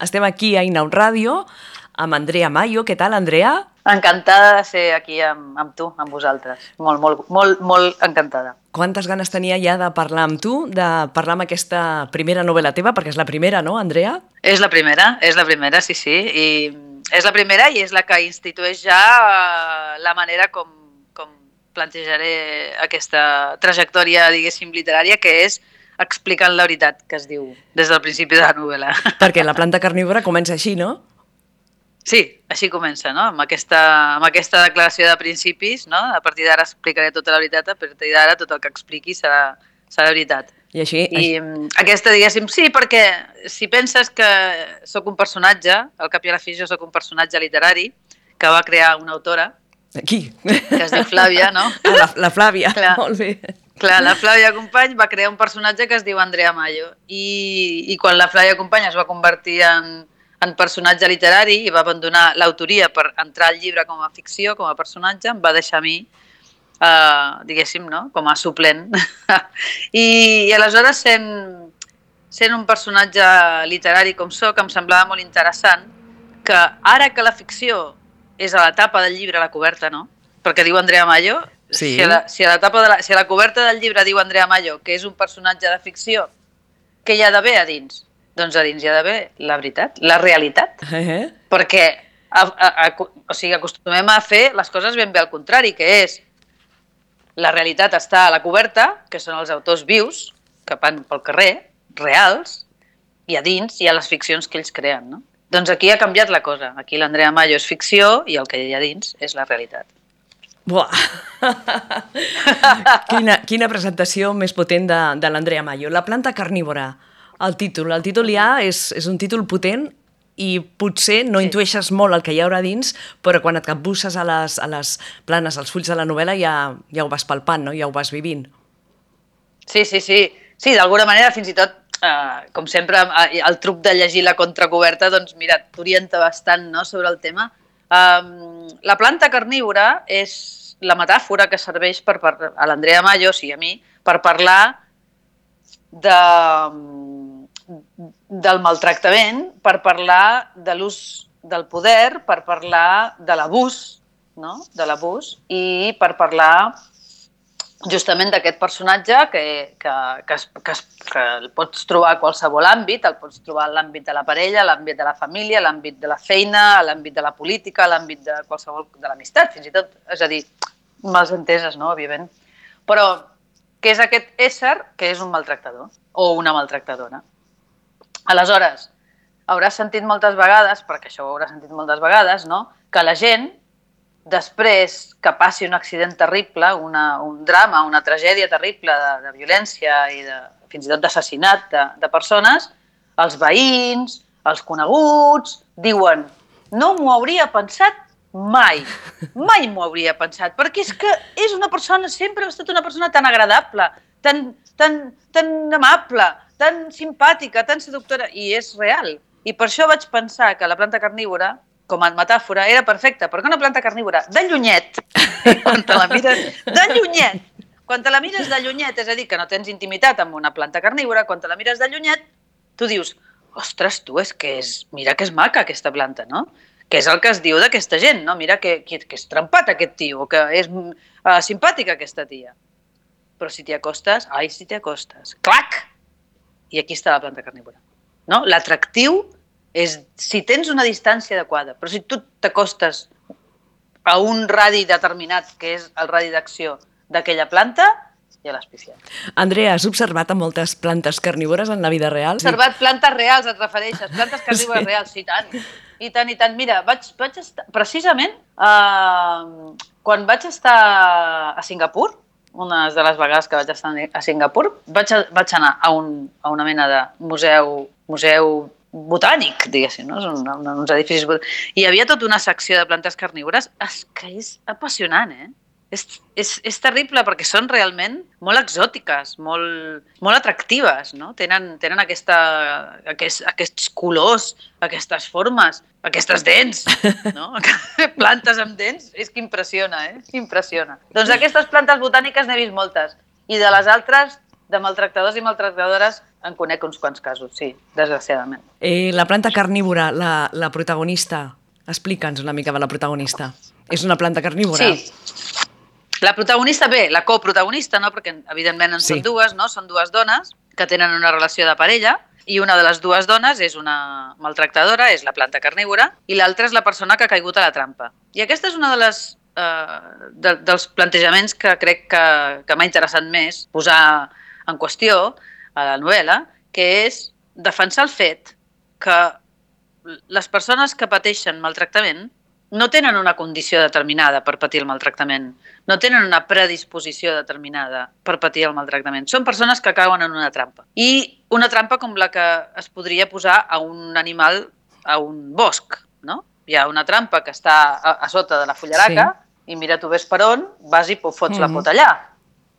Estem aquí a Inaun Ràdio amb Andrea Mayo. Què tal, Andrea? Encantada de ser aquí amb, amb tu, amb vosaltres. Molt, molt, molt, molt encantada. Quantes ganes tenia ja de parlar amb tu, de parlar amb aquesta primera novel·la teva, perquè és la primera, no, Andrea? És la primera, és la primera, sí, sí. I és la primera i és la que institueix ja eh, la manera com, com plantejaré aquesta trajectòria, diguéssim, literària, que és explicant la veritat que es diu des del principi de la novel·la. Perquè la planta carnívora comença així, no? Sí, així comença, no? Amb aquesta, amb aquesta declaració de principis, no? A partir d'ara explicaré tota la veritat, a partir d'ara tot el que expliqui serà, serà veritat. I així... I així... aquesta, diguéssim, sí, perquè si penses que sóc un personatge, al cap i a la fi jo sóc un personatge literari que va crear una autora, Qui? que es diu Flàvia, no? Ah, la, la Flàvia, Clar. molt bé. Clar, la Flàvia Company va crear un personatge que es diu Andrea Mayo i, i quan la Flàvia Company es va convertir en, en personatge literari i va abandonar l'autoria per entrar al llibre com a ficció, com a personatge, em va deixar a mi, eh, diguéssim, no? com a suplent. I, I aleshores, sent, sent un personatge literari com sóc, em semblava molt interessant que ara que la ficció és a la tapa del llibre, a la coberta, no? Perquè diu Andrea Mayo, Sí. si, a la, si, a la tapa de la, si a la coberta del llibre diu Andrea Mayo que és un personatge de ficció, què hi ha d'haver a dins? Doncs a dins hi ha d'haver la veritat, la realitat. Eh, eh? Perquè a, a, a, o sigui, acostumem a fer les coses ben bé al contrari, que és la realitat està a la coberta, que són els autors vius, que van pel carrer, reals, i a dins hi ha les ficcions que ells creen, no? Doncs aquí ha canviat la cosa. Aquí l'Andrea Mayo és ficció i el que hi ha dins és la realitat. Buah! quina, quina presentació més potent de, de l'Andrea Mayo. La planta carnívora, el títol. El títol ja és, és un títol potent i potser no Sí. intueixes molt el que hi haurà dins, però quan et capbusses a les, a les planes, als fulls de la novel·la, ja, ja ho vas palpant, no? ja ho vas vivint. Sí, sí, sí. Sí, d'alguna manera, fins i tot, eh, com sempre, eh, el truc de llegir la contracoberta, doncs mira, t'orienta bastant no, sobre el tema. Um, la planta carnívora és la metàfora que serveix per, per, a l'Andrea Mayo, o sigui, a mi, per parlar de, del maltractament, per parlar de l'ús del poder, per parlar de l'abús, no? de l'abús, i per parlar justament d'aquest personatge que, que, que, que, es, que el pots trobar a qualsevol àmbit, el pots trobar a l'àmbit de la parella, l'àmbit de la família, l'àmbit de la feina, l'àmbit de la política, l'àmbit de qualsevol de l'amistat, fins i tot, és a dir, mals enteses, no?, òbviament. Però què és aquest ésser que és un maltractador o una maltractadora? Aleshores, hauràs sentit moltes vegades, perquè això ho hauràs sentit moltes vegades, no?, que la gent després que passi un accident terrible, una, un drama, una tragèdia terrible de, de violència i de, fins i tot d'assassinat de, de persones, els veïns, els coneguts, diuen no m'ho hauria pensat mai, mai m'ho hauria pensat, perquè és que és una persona, sempre ha estat una persona tan agradable, tan, tan, tan amable, tan simpàtica, tan seductora, i és real. I per això vaig pensar que la planta carnívora com a metàfora, era perfecta, perquè una planta carnívora de llunyet, quan te la mires de llunyet, quan te la mires de llunyet, és a dir, que no tens intimitat amb una planta carnívora, quan te la mires de llunyet, tu dius, ostres, tu, és que és, mira que és maca aquesta planta, no? Que és el que es diu d'aquesta gent, no? Mira que, que, que és trempat aquest tio, que és uh, simpàtica aquesta tia. Però si t'hi acostes, ai, si t'hi acostes, clac! I aquí està la planta carnívora. No? L'atractiu és si tens una distància adequada, però si tu t'acostes a un radi determinat, que és el radi d'acció d'aquella planta, ja l'has pifiat. Andrea, has observat a moltes plantes carnívores en la vida real? Has observat plantes reals, et refereixes, plantes carnívores Sí. reals, sí, tant. I tant, i tant. Mira, vaig, vaig estar, precisament, uh, quan vaig estar a Singapur, una de les vegades que vaig estar a Singapur, vaig, a, vaig anar a, un, a una mena de museu, museu botànic, diguéssim, no? Són una, una, uns edificis botànics. I hi havia tota una secció de plantes carnívores és que és apassionant, eh? És, és, és terrible perquè són realment molt exòtiques, molt, molt atractives, no? Tenen, tenen aquesta, aquest, aquests colors, aquestes formes, aquestes dents, no? Plantes amb dents, és que impressiona, eh? Impressiona. Doncs d'aquestes plantes botàniques n'he vist moltes. I de les altres, de maltractadors i maltractadores, en conec uns quants casos, sí, desgraciadament. Eh, la planta carnívora, la, la protagonista, explica'ns una mica de la protagonista. És una planta carnívora? Sí. La protagonista, bé, la coprotagonista, no? perquè evidentment en Sí. són dues, no? són dues dones que tenen una relació de parella i una de les dues dones és una maltractadora, és la planta carnívora, i l'altra és la persona que ha caigut a la trampa. I aquesta és una de les eh, de, dels plantejaments que crec que, que m'ha interessat més posar en qüestió a la novel·la, que és defensar el fet que les persones que pateixen maltractament no tenen una condició determinada per patir el maltractament, no tenen una predisposició determinada per patir el maltractament. Són persones que cauen en una trampa. I una trampa com la que es podria posar a un animal a un bosc, no? Hi ha una trampa que està a, a sota de la fullaraca sí. i mira tu ves per on, vas i fots mm -hmm. la pota allà.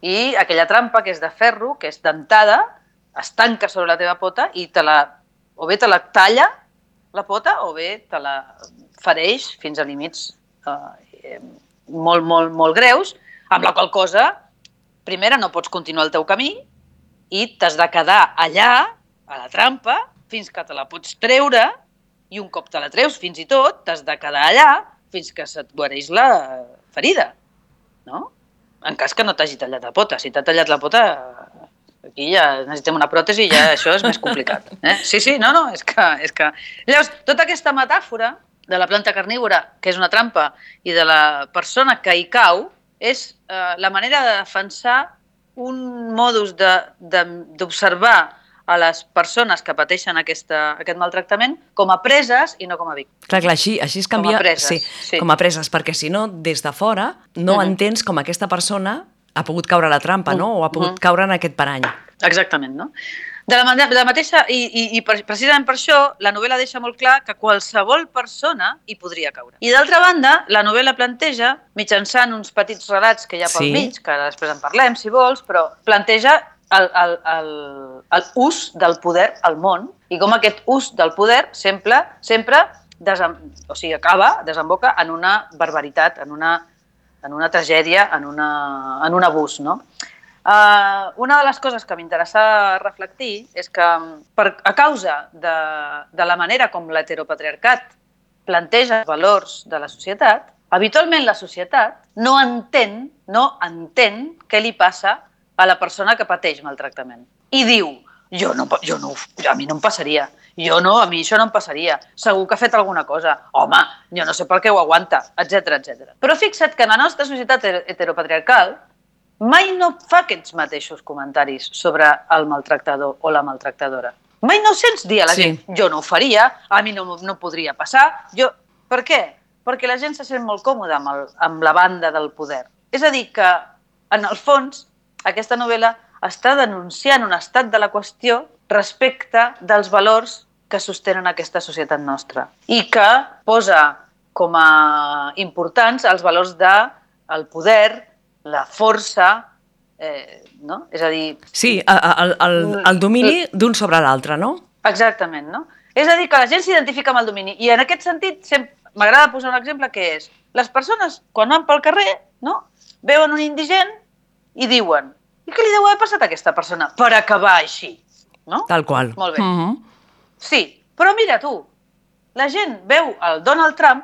I aquella trampa que és de ferro, que és dentada, es tanca sobre la teva pota i te la, o bé te la talla la pota o bé te la fereix fins a límits eh, molt, molt, molt greus, amb la qual cosa, primera, no pots continuar el teu camí i t'has de quedar allà, a la trampa, fins que te la pots treure i un cop te la treus fins i tot, t'has de quedar allà fins que se't guareix la ferida, no? En cas que no t'hagi tallat la pota. Si t'ha tallat la pota, aquí ja necessitem una pròtesi i ja això és més complicat. Eh? Sí, sí, no, no, és que, és que... Llavors, tota aquesta metàfora de la planta carnívora, que és una trampa, i de la persona que hi cau, és eh, la manera de defensar un modus d'observar a les persones que pateixen aquesta, aquest maltractament com a preses i no com a víctimes. Clar, clar, així, així es Com a canvia... preses, sí, sí. com a preses, perquè si no, des de fora, no Mhm. entens com aquesta persona ha pogut caure a la trampa, no? O ha pogut Mhm. caure en aquest parany. Exactament, no? De la, manera, de la mateixa, i, i, i precisament per això, la novel·la deixa molt clar que qualsevol persona hi podria caure. I d'altra banda, la novel·la planteja, mitjançant uns petits relats que hi ha pel Sí. mig, que després en parlem, si vols, però planteja el, el, el, el ús del poder al món i com aquest ús del poder sempre, sempre desem, o sigui, acaba, desemboca en una barbaritat, en una, en una tragèdia, en, una, en un abús, no? Uh, una de les coses que m'interessa reflectir és que per, a causa de, de la manera com l'heteropatriarcat planteja els valors de la societat, habitualment la societat no entén, no entén què li passa a la persona que pateix maltractament. I diu, jo no, jo no, a mi no em passaria, jo no, a mi això no em passaria, segur que ha fet alguna cosa, home, jo no sé per què ho aguanta, etc etc. Però fixa't que en la nostra societat heteropatriarcal mai no fa aquests mateixos comentaris sobre el maltractador o la maltractadora. Mai no sents dir a la Sí. gent, jo no ho faria, a mi no, no podria passar, jo... Per què? Perquè la gent se sent molt còmoda amb, el, amb la banda del poder. És a dir, que, en el fons, aquesta novel·la està denunciant un estat de la qüestió respecte dels valors que sostenen aquesta societat nostra i que posa com a importants els valors de el poder, la força, eh, no? És a dir, Sí, el, el, el domini d'un sobre l'altre, no? Exactament, no? És a dir, que la gent s'identifica amb el domini. I en aquest sentit, sempre m'agrada posar un exemple que és les persones, quan van pel carrer, no? veuen un indigent i diuen i què li deu haver passat a aquesta persona per acabar així? No? Tal qual. Molt bé. Mhm. Sí, però mira tu, la gent veu el Donald Trump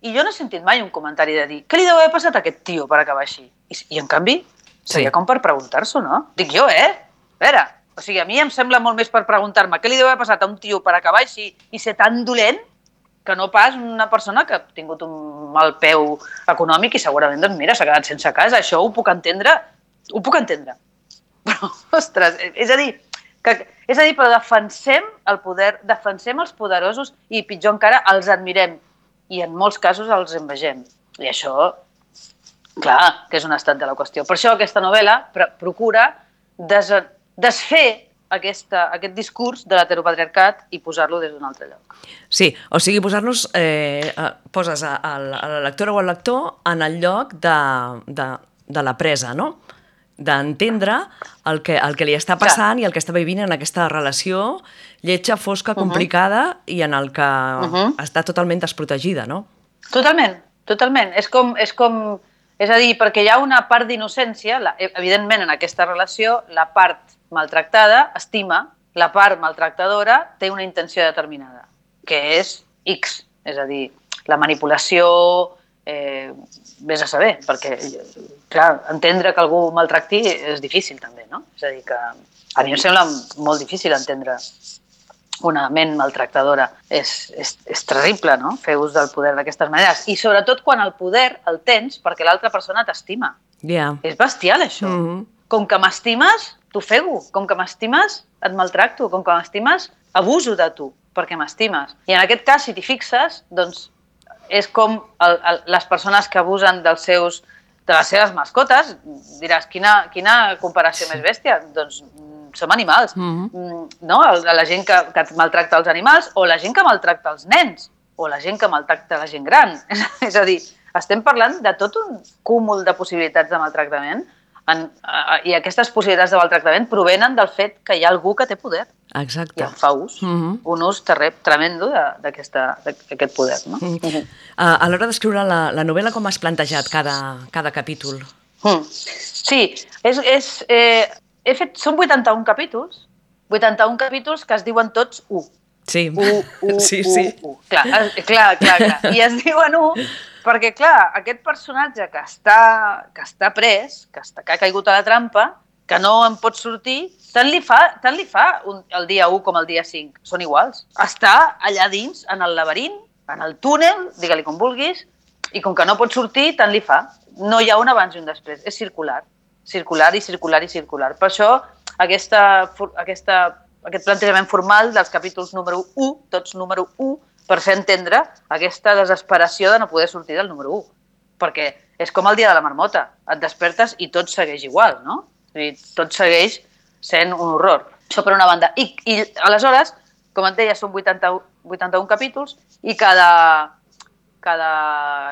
i jo no he sentit mai un comentari de dir què li deu haver passat a aquest tio per acabar així? I, i en canvi, seria Sí. com per preguntar-s'ho, no? Dic jo, eh? A veure, o sigui, a mi em sembla molt més per preguntar-me què li deu haver passat a un tio per acabar així i ser tan dolent que no pas una persona que ha tingut un mal peu econòmic i segurament, doncs mira, s'ha quedat sense casa. Això ho puc entendre, ho puc entendre. Però, ostres, és a dir, que, és a dir, però defensem el poder, defensem els poderosos i pitjor encara, els admirem i en molts casos els envegem. I això, clar, que és un estat de la qüestió. Per això aquesta novel·la pro procura des desfer aquesta, aquest discurs de l'heteropatriarcat i posar-lo des d'un altre lloc. Sí, o sigui, posar-nos... Eh, poses a, a, a la lectora o al lector en el lloc de, de, de la presa, no? D'entendre el, que, el que li està passant i el que està vivint en aquesta relació lletja, fosca, complicada i en el que Mhm. està totalment desprotegida, no? Totalment, totalment. És com, és com, és a dir, perquè hi ha una part d'innocència, la- evidentment en aquesta relació la part maltractada estima la part maltractadora té una intenció determinada, que és X, és a dir, la manipulació, eh, vés a saber, perquè, clar, entendre que algú maltracti és difícil també, no? És a dir, que a mi em sembla molt difícil entendre una ment maltractadora. És, és, és terrible, no?, fer ús del poder d'aquestes maneres. I sobretot quan el poder el tens perquè l'altra persona t'estima. Yeah. És bestial, això. Mm -hmm. Com que m'estimes, t'ofego. Com que m'estimes, et maltracto. Com que m'estimes, abuso de tu perquè m'estimes. I en aquest cas, si t'hi fixes, doncs és com el, el, les persones que abusen dels seus, de les seves mascotes, diràs, quina, quina comparació més bèstia? Doncs som animals. Mhm. Mm, no? El- La gent que, que maltracta els animals o la gent que maltracta els nens o la gent que maltracta la gent gran. És a dir, estem parlant de tot un cúmul de possibilitats de maltractament en, a, i aquestes possibilitats de maltractament provenen del fet que hi ha algú que té poder i Exacte. en fa ús, Mhm. un ús terre, tremendo d'aquest poder. No? Mm. Mhm. A, a l'hora d'escriure la, la novel·la, com has plantejat cada, cada capítol? Mm. Sí, és, és, eh, he fet, són 81 capítols, 81 capítols que es diuen tots 1. Sí, 1, 1, sí, 1, sí. 1. Clar, es- clar, clar, clar. I es diuen 1 perquè, clar, aquest personatge que està, que està pres, que, està, que ha caigut a la trampa, que no en pot sortir, tant li fa, tant li fa un, el dia 1 com el dia 5. Són iguals. Està allà dins, en el laberint, en el túnel, digue-li com vulguis, i com que no pot sortir, tant li fa. No hi ha un abans i un després, és circular. Circular i circular i circular. Per això, aquesta, aquesta, aquest plantejament formal dels capítols número 1, tots número 1, per fer entendre aquesta desesperació de no poder sortir del número 1. Perquè és com el dia de la marmota. Et despertes i tot segueix igual, no? Dir, tot segueix sent un horror. Això per una banda. I, i aleshores, com et deia, són 80, 81 capítols i cada, cada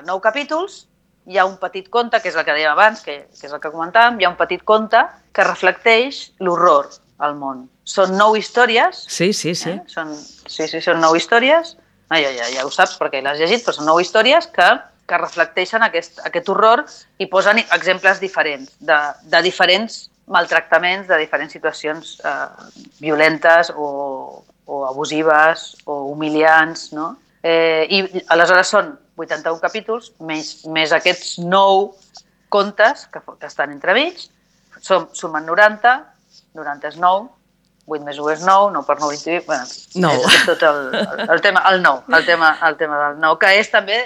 nou capítols hi ha un petit conte, que és el que dèiem abans, que, que és el que comentàvem, hi ha un petit conte que reflecteix l'horror al món. Són nou històries, Sí, sí, sí. eh? són, sí, sí, són nou històries, ah, ja, ja, ja ho saps perquè l'has llegit, però són nou històries que, que reflecteixen aquest, aquest horror i posen exemples diferents, de, de diferents maltractaments, de diferents situacions eh, violentes o, o abusives o humiliants, no? Eh, I aleshores són 81 capítols, més, més aquests nou contes que, que estan entremig, som, sumen 90, 90 és 9, 8 més 1 és 9, 9 per 9, 28, bueno, Nou. és, tot el, el, el, tema, el 9, el tema, el tema del 9, que és també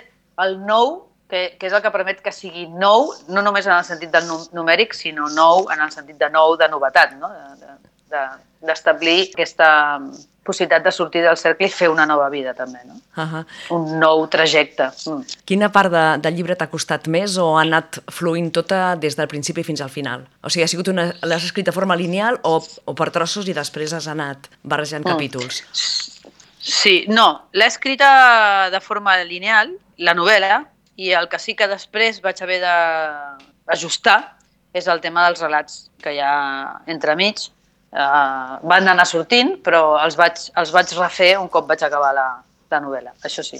el 9, que, que és el que permet que sigui nou, no només en el sentit del num- numèric, sinó nou en el sentit de nou, de novetat, no? De- de- d'establir aquesta possibilitat de sortir del cercle i fer una nova vida, també, no? Uh -huh. un nou trajecte. Mm. Quina part de, del llibre t'ha costat més o ha anat fluint tota des del principi fins al final? O sigui, ha sigut una... l'has escrit de forma lineal o, o per trossos i després has anat barrejant Mm. capítols? Sí, no, l'he escrita de forma lineal, la novel·la, i el que sí que després vaig haver d'ajustar és el tema dels relats que hi ha entremig. Uh, van anar sortint, però els vaig, els vaig refer un cop vaig acabar la, la novel·la, això sí.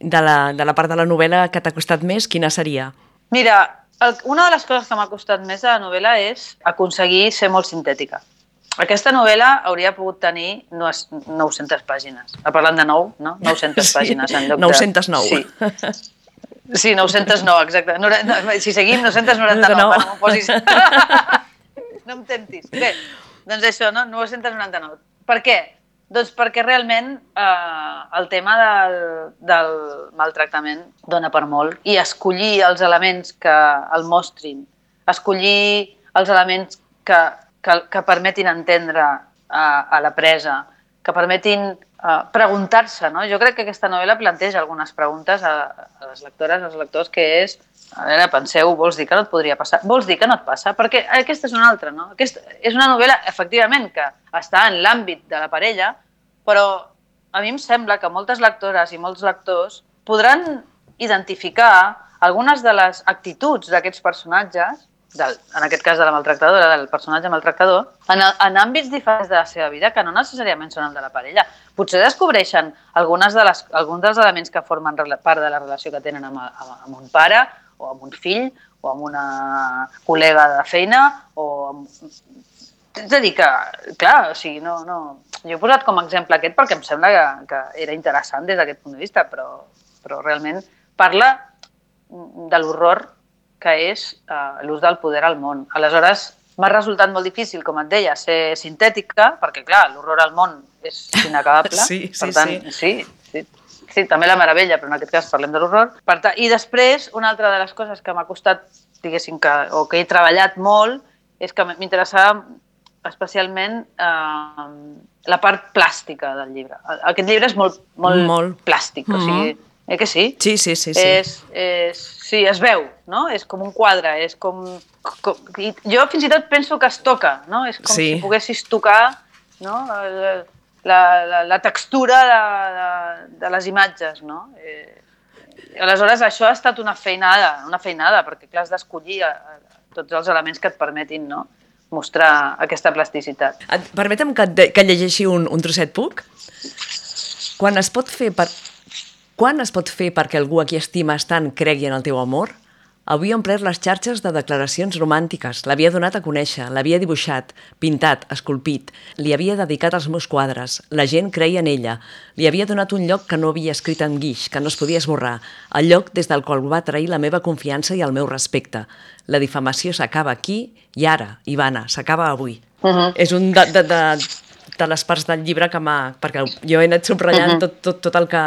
De la, de la part de la novel·la que t'ha costat més, quina seria? Mira, el, una de les coses que m'ha costat més de la novel·la és aconseguir ser molt sintètica. Aquesta novel·la hauria pogut tenir nues- 900 pàgines. Parlant de 9, no? 900 Sí, pàgines en lloc 909. de... Sí. Sí, 909, exacte. Nore- no, Si seguim, 999, 99. no m'ho posis... no em tentis. Bé, doncs això, no? 999. Per què? Doncs perquè realment eh, el tema del, del maltractament dona per molt i escollir els elements que el mostrin, escollir els elements que, que, que permetin entendre a, a la presa, que permetin uh, preguntar-se. No? Jo crec que aquesta novel·la planteja algunes preguntes a, a les lectores, als lectors, que és, a veure, penseu, vols dir que no et podria passar? Vols dir que no et passa? Perquè aquesta és una altra, no? Aquesta és una novel·la, efectivament, que està en l'àmbit de la parella, però a mi em sembla que moltes lectores i molts lectors podran identificar algunes de les actituds d'aquests personatges del, en aquest cas de la maltractadora, del personatge maltractador, en, en àmbits diferents de la seva vida que no necessàriament són el de la parella. Potser descobreixen algunes de les, alguns dels elements que formen part de la relació que tenen amb, amb un pare, o amb un fill, o amb una col·lega de feina, o amb... És a dir, que, clar, o sigui, no, no... jo he posat com a exemple aquest perquè em sembla que, que era interessant des d'aquest punt de vista, però, però realment parla de l'horror que és uh, l'ús del poder al món. Aleshores, m'ha resultat molt difícil, com et deia, ser sintètica, perquè, clar, l'horror al món és inacabable. Sí, sí, per tant, sí. sí, sí. Sí, també la meravella, però en aquest cas parlem de l'horror. I després, una altra de les coses que m'ha costat, diguéssim, que, o que he treballat molt, és que m'interessava especialment eh, la part plàstica del llibre. Aquest llibre és molt, molt, Molt. plàstic, o sigui, eh que sí? Sí, sí, sí. sí. És, és, sí, es veu, no? És com un quadre, és com, com... i Jo fins i tot penso que es toca, no? És com Sí. si poguessis tocar no? la, la, la, textura de, de, de les imatges, no? Eh, aleshores, això ha estat una feinada, una feinada, perquè clar, has d'escollir eh, tots els elements que et permetin no? mostrar aquesta plasticitat. Et, permetem que, et que llegeixi un, un trosset, puc? Quan es pot fer per... Quan es pot fer perquè algú a qui estimes tant cregui en el teu amor? Havia omplert les xarxes de declaracions romàntiques, l'havia donat a conèixer, l'havia dibuixat, pintat, esculpit, li havia dedicat els meus quadres, la gent creia en ella, li havia donat un lloc que no havia escrit en guix, que no es podia esborrar, el lloc des del qual va trair la meva confiança i el meu respecte. La difamació s'acaba aquí i ara, Ivana, s'acaba avui. Uh -huh. És un de, de, de, de les parts del llibre que m'ha... perquè jo he anat subratllant tot, tot, tot el que,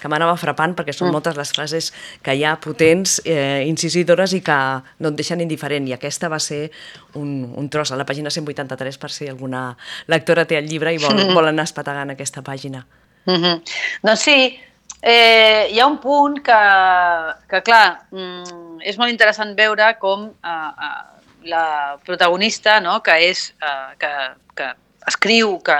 que m'anava frapant, perquè són moltes les frases que hi ha potents, eh, incisidores i que no et deixen indiferent. I aquesta va ser un, un tros a la pàgina 183 per si alguna lectora té el llibre i vol, vol anar espatagant aquesta pàgina. Mm -hmm. Doncs sí, eh, hi ha un punt que, que clar, mm, és molt interessant veure com eh, eh, la protagonista, no?, que és, eh, que, que escriu, que,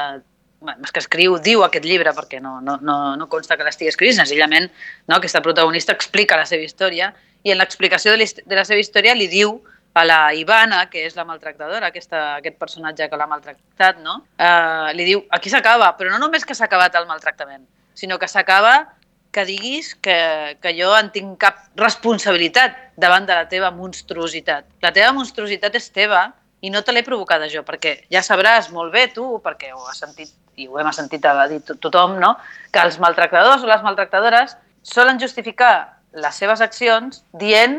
bueno, és que escriu, diu aquest llibre, perquè no, no, no, no consta que l'estigui escrivint, senzillament no, aquesta protagonista explica la seva història i en l'explicació de, de la seva història li diu a la Ivana, que és la maltractadora, aquesta, aquest personatge que l'ha maltractat, no? Uh, li diu, aquí s'acaba, però no només que s'ha acabat el maltractament, sinó que s'acaba que diguis que, que jo en tinc cap responsabilitat davant de la teva monstruositat. La teva monstruositat és teva i no te l'he provocada jo, perquè ja sabràs molt bé tu, perquè ho has sentit i ho hem sentit a dir to- tothom, no? que els maltractadors o les maltractadores solen justificar les seves accions dient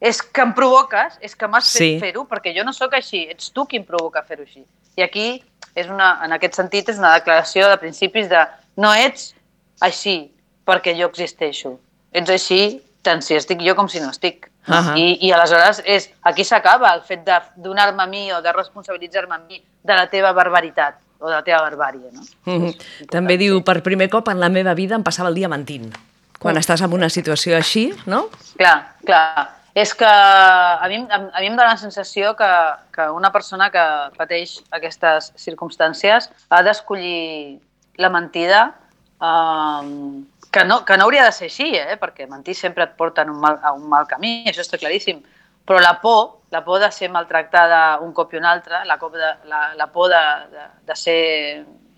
és que em provoques, és que m'has fet Sí. fer-ho, perquè jo no sóc així, ets tu qui em provoca fer-ho així. I aquí, és una, en aquest sentit, és una declaració de principis de no ets així perquè jo existeixo. Ets així tant si estic jo com si no estic. Ahà. I, I aleshores és, aquí s'acaba el fet de donar-me a mi o de responsabilitzar-me a mi de la teva barbaritat o de la teva barbària. No? Mm -hmm. També diu, per primer cop en la meva vida em passava el dia mentint. Quan Mm. estàs en una situació així, no? Clar, clar. És que a mi, a, a mi em dóna la sensació que, que una persona que pateix aquestes circumstàncies ha d'escollir la mentida eh, que, no, que no hauria de ser així, eh? perquè mentir sempre et porta un mal, a un mal camí, això està claríssim. Però la por, la por de ser maltractada un cop i un altre, la, cop de, la, la por de, de, de ser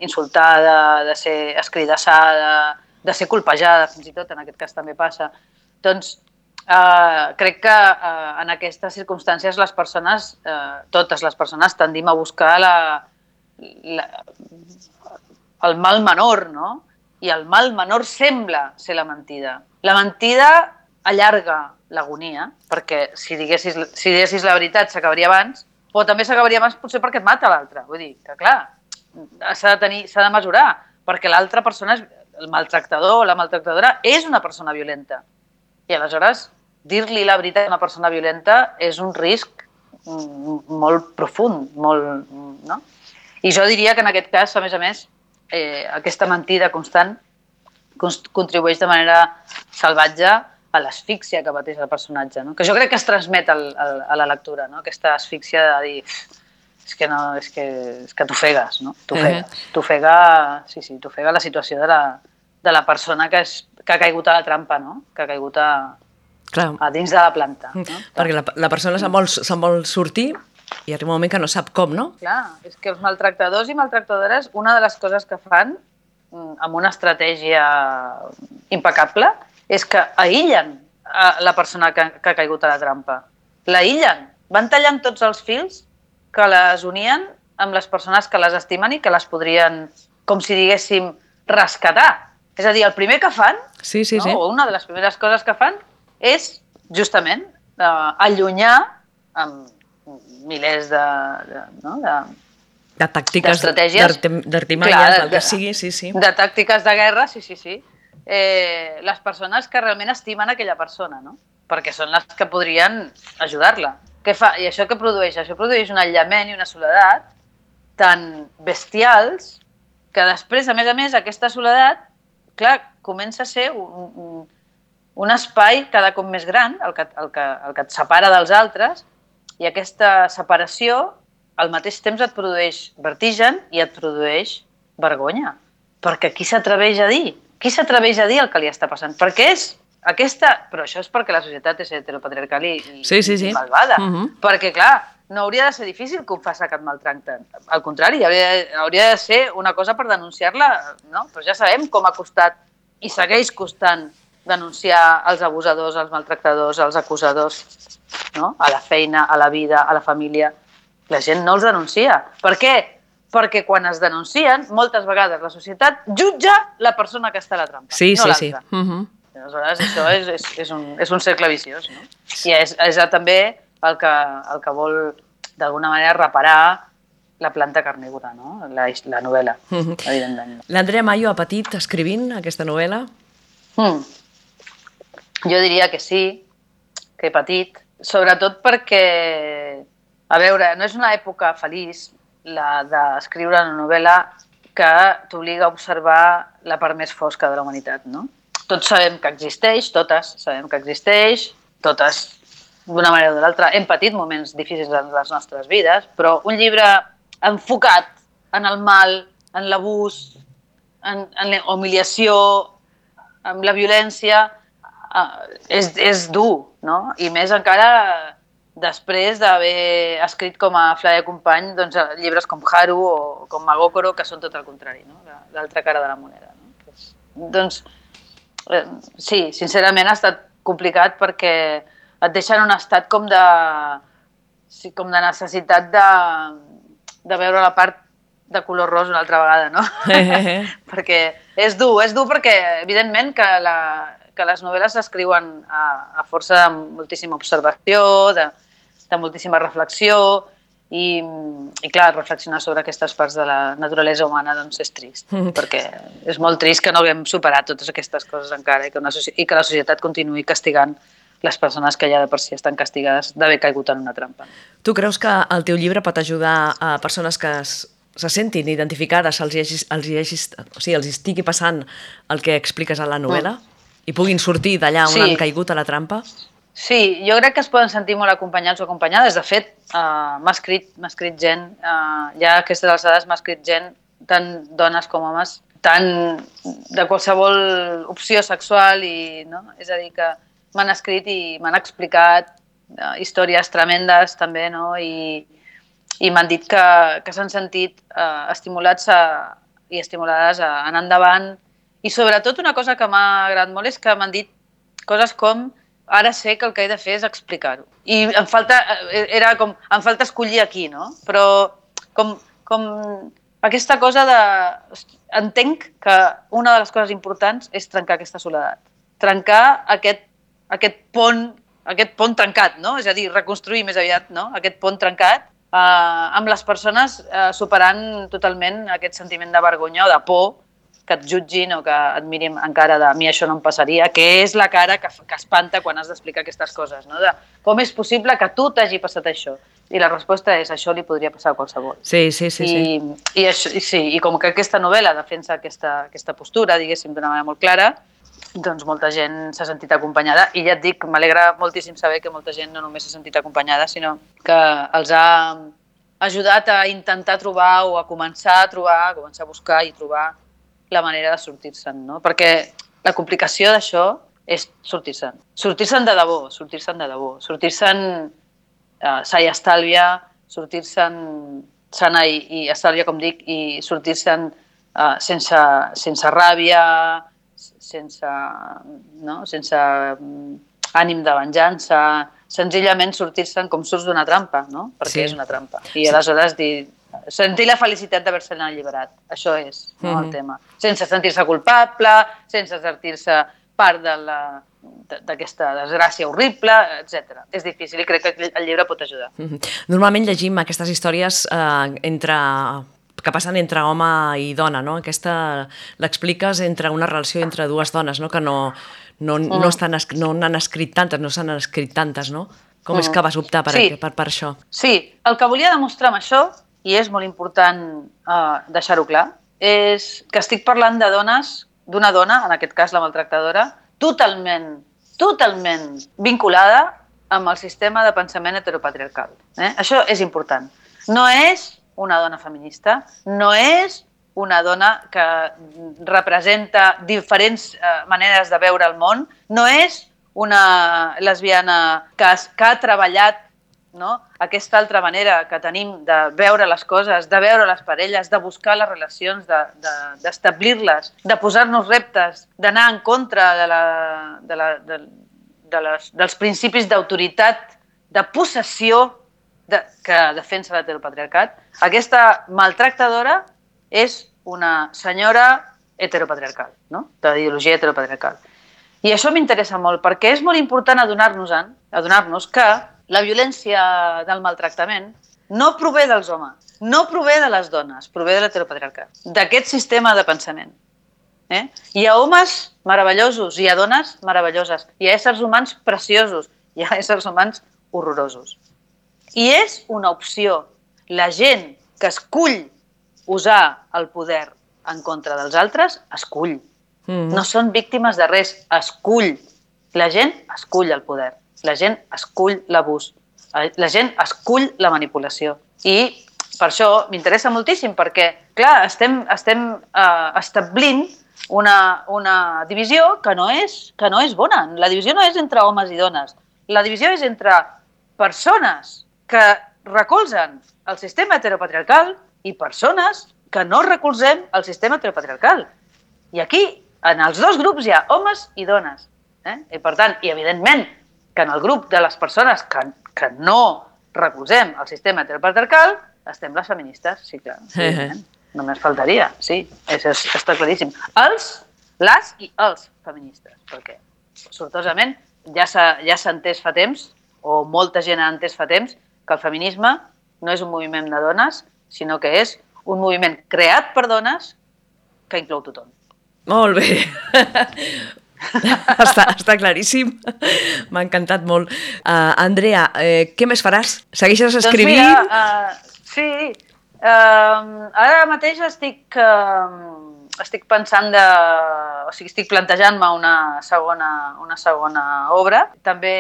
insultada, de ser escridassada, de ser colpejada, fins i tot en aquest cas també passa, doncs eh, crec que eh, en aquestes circumstàncies les persones, eh, totes les persones, tendim a buscar la, la, el mal menor, no? I el mal menor sembla ser la mentida. La mentida allarga l'agonia, perquè si diguessis, si diguessis la veritat s'acabaria abans, però també s'acabaria abans potser perquè et mata l'altre. Vull dir que, clar, s'ha de, tenir, s'ha de mesurar, perquè l'altra persona, és, el maltractador o la maltractadora, és una persona violenta. I aleshores, dir-li la veritat a una persona violenta és un risc mm, molt profund, molt, no? I jo diria que en aquest cas, a més a més, eh, aquesta mentida constant cons- contribueix de manera salvatge a l'asfíxia que pateix el personatge, no? que jo crec que es transmet al, al, a la lectura, no? aquesta asfíxia de dir és que, no, és que, és que t'ofegues, no? T'ofega, Eh. t'ofega, sí, sí, t'ofega la situació de la, de la persona que, és, que ha caigut a la trampa, no? que ha caigut a, Clar. a dins de la planta. No? Perquè la, la persona se'n vol, se'n vol sortir i arriba un moment que no sap com, no? Clar, és que els maltractadors i maltractadores, una de les coses que fan mm, amb una estratègia impecable és que aïllen a la persona que, que ha caigut a la trampa. L'aïllen. Van tallant tots els fils que les unien amb les persones que les estimen i que les podrien com si diguéssim, rescatar. És a dir, el primer que fan, Sí, sí, no? sí. o una de les primeres coses que fan, és justament eh, allunyar amb milers de, de, no? de, De tàctiques, d'estratègies. d'artim- d'artimanyes, Clar, del que sigui, sí, sí. de tàctiques de guerra, sí, sí, sí. Eh, les persones que realment estimen aquella persona, no? Perquè són les que podrien ajudar-la. Què fa? I això què produeix? Això produeix un aïllament i una soledat tan bestials que després, a més a més, aquesta soledat, clar, comença a ser un, un, un espai cada cop més gran, el que, el, que, el que et separa dels altres, i aquesta separació al mateix temps et produeix vertigen i et produeix vergonya. Perquè qui s'atreveix a dir? Qui s'atreveix a dir el que li està passant? Perquè és aquesta... Però això és perquè la societat és heteropatriarcal i, Sí, sí, sí. i malvada. Mhm. Perquè, clar, no hauria de ser difícil confessar que et maltracten. Al contrari, hauria, hauria de ser una cosa per denunciar-la, no? Però ja sabem com ha costat i segueix costant denunciar els abusadors, els maltractadors, els acusadors, no? a la feina, a la vida, a la família. La gent no els denuncia. Per què? Perquè quan es denuncien, moltes vegades la societat jutja la persona que està a la trampa, Sí, no sí, sí. l'altra. Mhm. Aleshores, això és, és, és, un, és un cercle viciós, no? I és, és també el que, el que vol, d'alguna manera, reparar la planta carnívora, no? La, la novel·la, Mhm. evidentment. L'Andrea Mayo ha patit escrivint aquesta novel·la? Mm. Jo diria que sí, que he patit, sobretot perquè, a veure, no és una època feliç la d'escriure una novel·la que t'obliga a observar la part més fosca de la humanitat, no? Tots sabem que existeix, totes sabem que existeix, totes d'una manera o de l'altra hem patit moments difícils en les nostres vides, però un llibre enfocat en el mal, en l'abús, en, en la humiliació, amb la violència, eh, és, és dur, no? I més encara després d'haver escrit com a Flavia Company doncs, llibres com Haru o com Magokoro, que són tot el contrari, no? La- l'altra cara de la moneda. No? Doncs, doncs, eh, sí, sincerament ha estat complicat perquè et deixa en un estat com de, sí, com de necessitat de, de veure la part de color ros una altra vegada, no? perquè és dur, és dur perquè evidentment que, la, que les novel·les s'escriuen a, a força de moltíssima observació, de, de moltíssima reflexió i, i clar, reflexionar sobre aquestes parts de la naturalesa humana doncs és trist, Mhm. perquè és molt trist que no haguem superat totes aquestes coses encara i que, una, i que la societat continuï castigant les persones que ja de per si estan castigades d'haver caigut en una trampa. Tu creus que el teu llibre pot ajudar a persones que es, se sentin identificades, els, hi hagi, els, hi hagi, o sigui, els hi estigui passant el que expliques a la novel·la i puguin sortir d'allà on Sí. han caigut a la trampa? Sí, jo crec que es poden sentir molt acompanyats o acompanyades. De fet, uh, m'ha escrit, escrit gent, uh, ja a aquestes alçades m'ha escrit gent, tant dones com homes, tant de qualsevol opció sexual i, no? És a dir, que m'han escrit i m'han explicat uh, històries tremendes també, no? I, i m'han dit que, que s'han sentit uh, estimulats a, i estimulades a anar endavant. I sobretot una cosa que m'ha agradat molt és que m'han dit coses com ara sé que el que he de fer és explicar-ho. I em falta, eh, era com, em falta escollir aquí, no? Però com, com aquesta cosa de... Entenc que una de les coses importants és trencar aquesta soledat. Trencar aquest, aquest pont aquest pont trencat, no? És a dir, reconstruir més aviat no? aquest pont trencat eh, amb les persones eh, superant totalment aquest sentiment de vergonya o de por que et jutgin o que et mirin encara de mi això no em passaria, que és la cara que, que espanta quan has d'explicar aquestes coses, no? De com és possible que tu t'hagi passat això? I la resposta és això li podria passar a qualsevol. Sí, sí, sí. sí. I, i, això, i, sí, I com que aquesta novel·la defensa aquesta, aquesta postura, diguéssim, d'una manera molt clara, doncs molta gent s'ha sentit acompanyada i ja et dic, m'alegra moltíssim saber que molta gent no només s'ha sentit acompanyada, sinó que els ha ajudat a intentar trobar o a començar a trobar, a començar a buscar i trobar la manera de sortir-se'n, no? Perquè la complicació d'això és sortir-se'n. Sortir-se'n de debò, sortir-se'n de debò, sortir-se'n eh, sa i estalvia, sortir-se'n sana i, i estalvia, com dic, i sortir-se'n eh, sense, sense ràbia, sense, no? sense mm, ànim de venjança, senzillament sortir-se'n com surts d'una trampa, no? Perquè Sí. és una trampa. I aleshores dir, sentir la felicitat d'haver-se'n alliberat. Això és no, el Mhm. tema. Sense sentir-se culpable, sense sentir-se part de la d'aquesta desgràcia horrible, etc. És difícil i crec que el llibre pot ajudar. Mhm. Normalment llegim aquestes històries eh, entre que passen entre home i dona, no? Aquesta l'expliques entre una relació entre dues dones, no? Que no, no, no, estan, es- no n'han escrit tantes, no s'han escrit tantes, no? Com és que vas optar per, Sí. per, per això? Sí, el que volia demostrar amb això, i és molt important uh, deixar-ho clar, és que estic parlant de dones, d'una dona, en aquest cas la maltractadora, totalment, totalment vinculada amb el sistema de pensament heteropatriarcal. Eh? Això és important. No és una dona feminista, no és una dona que representa diferents eh, maneres de veure el món, no és una lesbiana que, que ha treballat no? aquesta altra manera que tenim de veure les coses, de veure les parelles, de buscar les relacions, d'establir-les, de, de, de posar-nos reptes, d'anar en contra de la, de la, de, de les, dels principis d'autoritat, de possessió de, que defensa l'heteropatriarcat. Aquesta maltractadora és una senyora heteropatriarcal, no? d'ideologia heteropatriarcal. I això m'interessa molt, perquè és molt important adonar-nos adonar que la violència del maltractament no prové dels homes, no prové de les dones, prové de l'heteropatriarcat, d'aquest sistema de pensament. Eh? Hi ha homes meravellosos, hi ha dones meravelloses, hi ha éssers humans preciosos, hi ha éssers humans horrorosos. I és una opció. La gent que escull usar el poder en contra dels altres, escull. Mm. No són víctimes de res, escull. La gent escull el poder, la gent escull l'abús, la gent escull la manipulació. I per això m'interessa moltíssim, perquè, clar, estem, estem uh, establint una, una divisió que no, és, que no és bona. La divisió no és entre homes i dones. La divisió és entre persones que recolzen el sistema heteropatriarcal i persones que no recolzem el sistema heteropatriarcal. I aquí, en els dos grups, hi ha homes i dones. Eh? I per tant, i evidentment, que en el grup de les persones que, que no recolzem el sistema heteropatriarcal, estem les feministes, sí, clar. Sí, eh? Només faltaria, sí, és, és, està claríssim. Els, les i els feministes, perquè sortosament ja s'ha ja entès fa temps, o molta gent ha entès fa temps, que el feminisme no és un moviment de dones, sinó que és un moviment creat per dones que inclou tothom. Molt bé. està, està claríssim. M'ha encantat molt. Uh, Andrea, eh, què més faràs? Segueixes escrivint? Doncs mira, uh, sí. Uh, ara mateix estic, uh, estic pensant de... O sigui, estic plantejant-me una, segona, una segona obra. També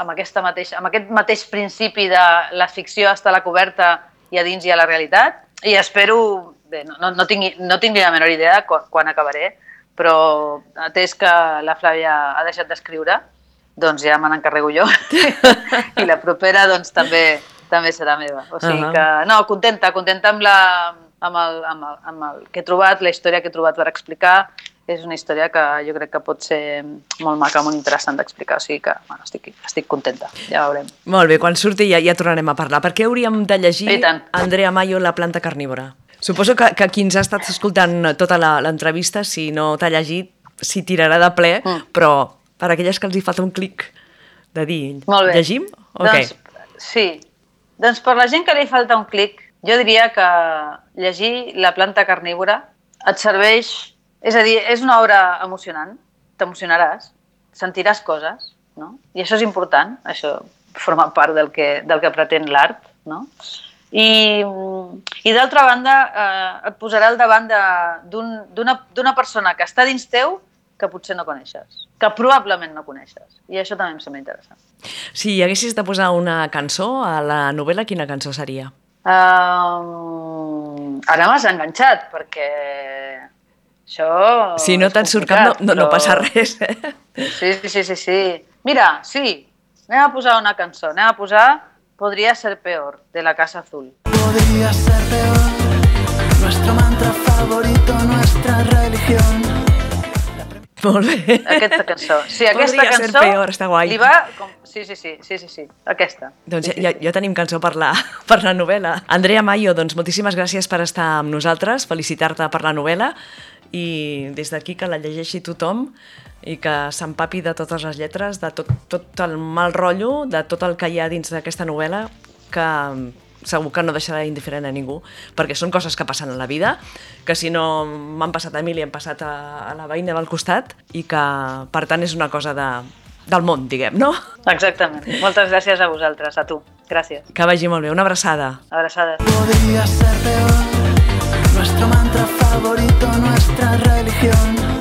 amb, aquesta mateix, amb aquest mateix principi de la ficció està a la coberta i a dins hi ha la realitat. I espero... Bé, no, no, tinc, no tinc ni la menor idea quan, quan acabaré, però atès que la Flàvia ha deixat d'escriure, doncs ja me n'encarrego jo. I la propera doncs també també serà meva. O sigui uh -huh. que, no, contenta, contenta amb, la, amb, el, amb, el, amb el que he trobat, la història que he trobat per explicar. És una història que jo crec que pot ser molt maca, molt interessant d'explicar. O sigui que bueno, estic, estic contenta, ja veurem. Molt bé, quan surti ja, ja tornarem a parlar. Per què hauríem de llegir Andrea Mayo, La planta carnívora? Suposo que, que qui ens ha estat escoltant tota l'entrevista, si no t'ha llegit, s'hi tirarà de ple, mm. però per aquelles que els hi falta un clic de dir, Molt bé. llegim? Okay. Doncs, sí, doncs per la gent que li falta un clic, jo diria que llegir La planta carnívora et serveix... És a dir, és una obra emocionant, t'emocionaràs, sentiràs coses, no? I això és important, això forma part del que, del que pretén l'art, no? I, i d'altra banda, eh, et posarà al davant d'una un, persona que està dins teu que potser no coneixes, que probablement no coneixes. I això també em sembla interessant. Si haguessis de posar una cançó a la novel·la, quina cançó seria? Um, ara m'has enganxat, perquè això... Si no te'n surt cap, no, no, però... no passa res. Eh? Sí, sí, sí, sí. Mira, sí, anem a posar una cançó, anem a posar Podría ser peor, de la Casa Azul. Podría ser peor, nuestro mantra favorito, nuestra religión. Molt bé. Aquesta cançó. Sí, aquesta Podria ser cançó peor, està guai. li va... Com... Sí, sí, sí, sí, sí, sí, aquesta. Doncs sí, sí, ja, ja tenim cançó per la, per la novel·la. Andrea Mayo, doncs moltíssimes gràcies per estar amb nosaltres, felicitar-te per la novel·la i des d'aquí que la llegeixi tothom i que s'empapi de totes les lletres, de tot, tot el mal rotllo, de tot el que hi ha dins d'aquesta novel·la, que segur que no deixarà indiferent a ningú, perquè són coses que passen a la vida, que si no m'han passat a mi li han passat a, a la veïna del costat i que, per tant, és una cosa de, del món, diguem, no? Exactament. Moltes gràcies a vosaltres, a tu. Gràcies. Que vagi molt bé. Una abraçada. Abraçada. Podría ser peor, nuestro mantra favorito, nuestra religión.